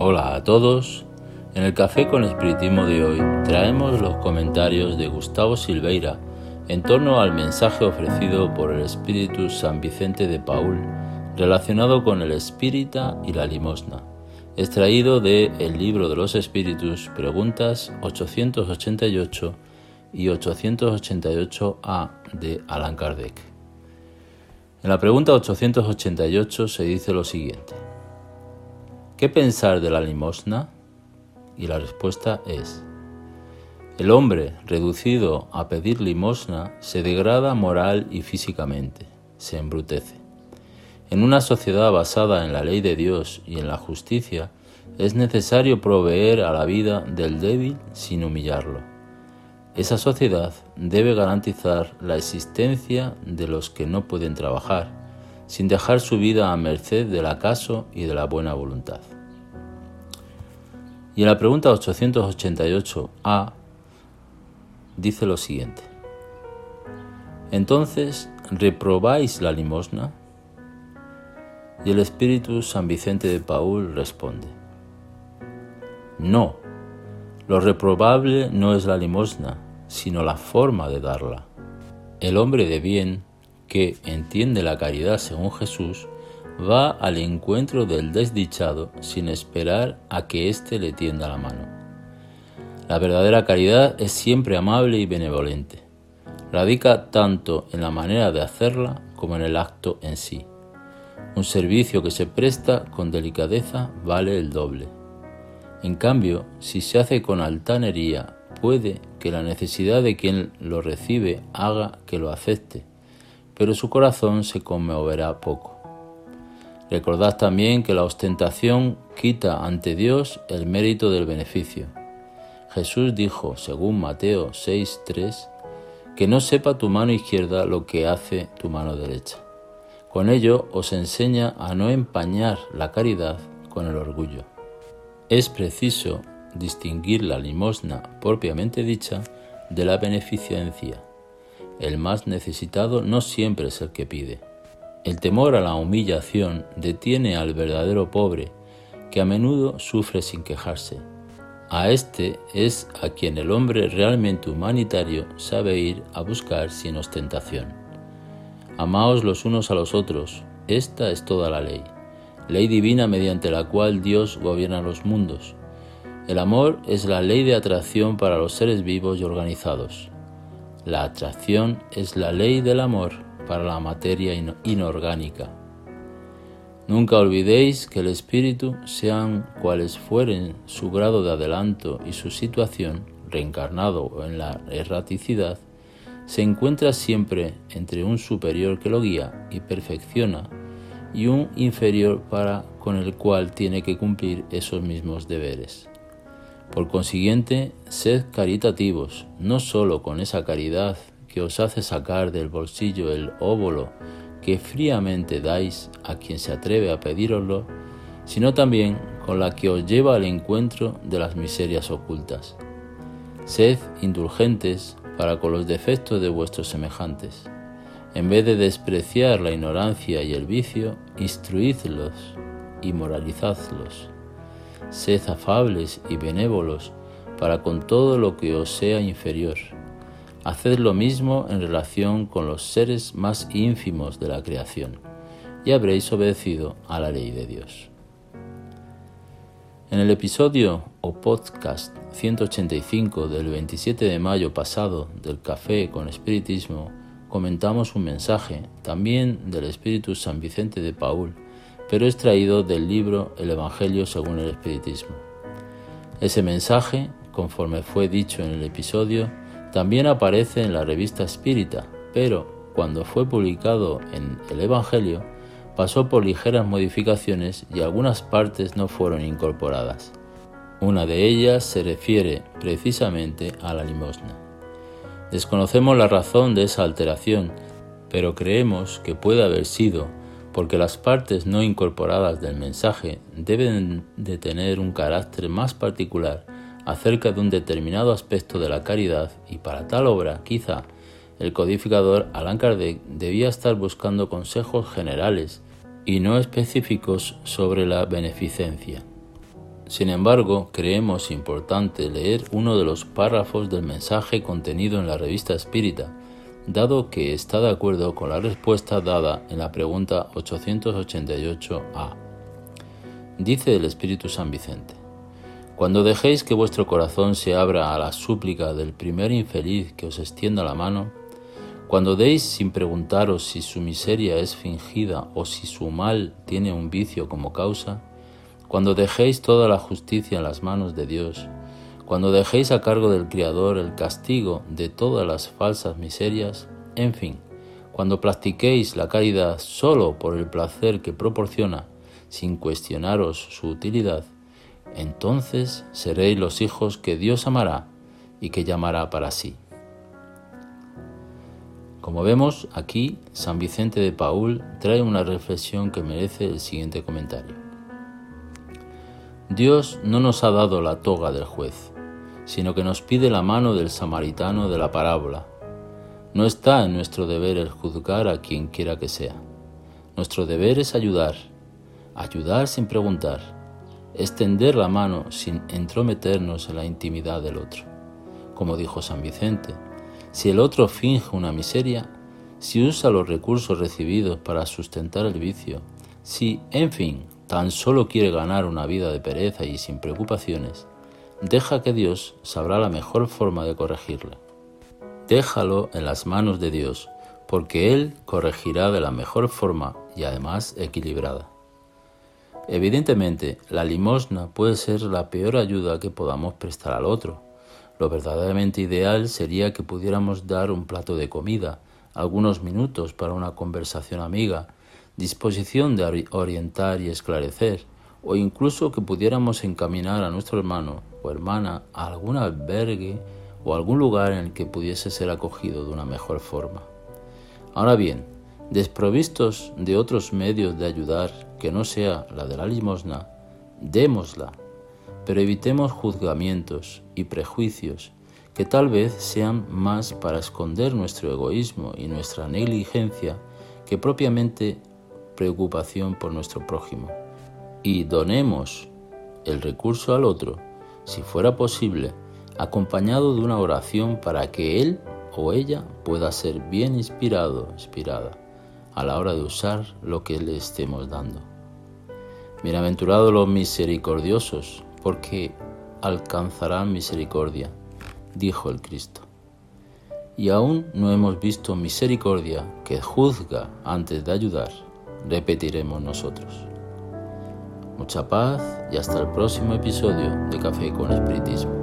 a todos. En el Café con Espiritismo de hoy traemos los comentarios de Gustavo Silveira en torno al mensaje ofrecido por el Espíritu San Vicente de Paul relacionado con el espírita y la limosna, extraído de El libro de los Espíritus, preguntas 888 y 888a de Allan Kardec. En la pregunta 888 se dice lo siguiente. ¿Qué pensar de la limosna? Y la respuesta es, el hombre reducido a pedir limosna se degrada moral y físicamente, se embrutece. En una sociedad basada en la ley de Dios y en la justicia, es necesario proveer a la vida del débil sin humillarlo. Esa sociedad debe garantizar la existencia de los que no pueden trabajar, sin dejar su vida a merced del acaso y de la buena voluntad. Y en la pregunta 888a dice lo siguiente. Entonces, ¿reprobáis la limosna? Y el Espíritu San Vicente de Paul responde, No, lo reprobable no es la limosna, sino la forma de darla. El hombre de bien que entiende la caridad según Jesús, va al encuentro del desdichado sin esperar a que éste le tienda la mano. La verdadera caridad es siempre amable y benevolente. Radica tanto en la manera de hacerla como en el acto en sí. Un servicio que se presta con delicadeza vale el doble. En cambio, si se hace con altanería, puede que la necesidad de quien lo recibe haga que lo acepte pero su corazón se conmoverá poco. Recordad también que la ostentación quita ante Dios el mérito del beneficio. Jesús dijo, según Mateo 6:3, que no sepa tu mano izquierda lo que hace tu mano derecha. Con ello os enseña a no empañar la caridad con el orgullo. Es preciso distinguir la limosna propiamente dicha de la beneficencia el más necesitado no siempre es el que pide. El temor a la humillación detiene al verdadero pobre, que a menudo sufre sin quejarse. A este es a quien el hombre realmente humanitario sabe ir a buscar sin ostentación. Amaos los unos a los otros, esta es toda la ley, ley divina mediante la cual Dios gobierna los mundos. El amor es la ley de atracción para los seres vivos y organizados. La atracción es la ley del amor para la materia inorgánica. Nunca olvidéis que el espíritu, sean cuales fueren su grado de adelanto y su situación, reencarnado o en la erraticidad, se encuentra siempre entre un superior que lo guía y perfecciona y un inferior para con el cual tiene que cumplir esos mismos deberes. Por consiguiente, sed caritativos, no sólo con esa caridad que os hace sacar del bolsillo el óvulo que fríamente dais a quien se atreve a pedíroslo, sino también con la que os lleva al encuentro de las miserias ocultas. Sed indulgentes para con los defectos de vuestros semejantes. En vez de despreciar la ignorancia y el vicio, instruidlos y moralizadlos sed afables y benévolos para con todo lo que os sea inferior. Haced lo mismo en relación con los seres más ínfimos de la creación, y habréis obedecido a la ley de Dios. En el episodio o podcast 185 del 27 de mayo pasado del Café con Espiritismo, comentamos un mensaje también del Espíritu San Vicente de Paul pero extraído del libro El Evangelio según el Espiritismo. Ese mensaje, conforme fue dicho en el episodio, también aparece en la revista Espírita, pero cuando fue publicado en el Evangelio, pasó por ligeras modificaciones y algunas partes no fueron incorporadas. Una de ellas se refiere precisamente a la limosna. Desconocemos la razón de esa alteración, pero creemos que puede haber sido porque las partes no incorporadas del mensaje deben de tener un carácter más particular acerca de un determinado aspecto de la caridad y para tal obra quizá el codificador Allan Kardec debía estar buscando consejos generales y no específicos sobre la beneficencia. Sin embargo, creemos importante leer uno de los párrafos del mensaje contenido en la revista Espírita, dado que está de acuerdo con la respuesta dada en la pregunta 888A. Dice el Espíritu San Vicente, Cuando dejéis que vuestro corazón se abra a la súplica del primer infeliz que os extienda la mano, cuando deis sin preguntaros si su miseria es fingida o si su mal tiene un vicio como causa, cuando dejéis toda la justicia en las manos de Dios, cuando dejéis a cargo del Criador el castigo de todas las falsas miserias, en fin, cuando practiquéis la caridad solo por el placer que proporciona, sin cuestionaros su utilidad, entonces seréis los hijos que Dios amará y que llamará para sí. Como vemos aquí, San Vicente de Paul trae una reflexión que merece el siguiente comentario. Dios no nos ha dado la toga del juez, sino que nos pide la mano del samaritano de la parábola. No está en nuestro deber el juzgar a quien quiera que sea. Nuestro deber es ayudar, ayudar sin preguntar, extender la mano sin entrometernos en la intimidad del otro. Como dijo San Vicente, si el otro finge una miseria, si usa los recursos recibidos para sustentar el vicio, si, en fin, tan solo quiere ganar una vida de pereza y sin preocupaciones, deja que Dios sabrá la mejor forma de corregirle. Déjalo en las manos de Dios, porque Él corregirá de la mejor forma y además equilibrada. Evidentemente, la limosna puede ser la peor ayuda que podamos prestar al otro. Lo verdaderamente ideal sería que pudiéramos dar un plato de comida, algunos minutos para una conversación amiga, disposición de orientar y esclarecer, o incluso que pudiéramos encaminar a nuestro hermano o hermana a algún albergue o algún lugar en el que pudiese ser acogido de una mejor forma. Ahora bien, desprovistos de otros medios de ayudar que no sea la de la limosna, démosla, pero evitemos juzgamientos y prejuicios que tal vez sean más para esconder nuestro egoísmo y nuestra negligencia que propiamente preocupación por nuestro prójimo. Y donemos el recurso al otro, si fuera posible, acompañado de una oración para que él o ella pueda ser bien inspirado, inspirada, a la hora de usar lo que le estemos dando. Bienaventurados los misericordiosos, porque alcanzarán misericordia, dijo el Cristo. Y aún no hemos visto misericordia que juzga antes de ayudar repetiremos nosotros. Mucha paz y hasta el próximo episodio de Café con Espiritismo.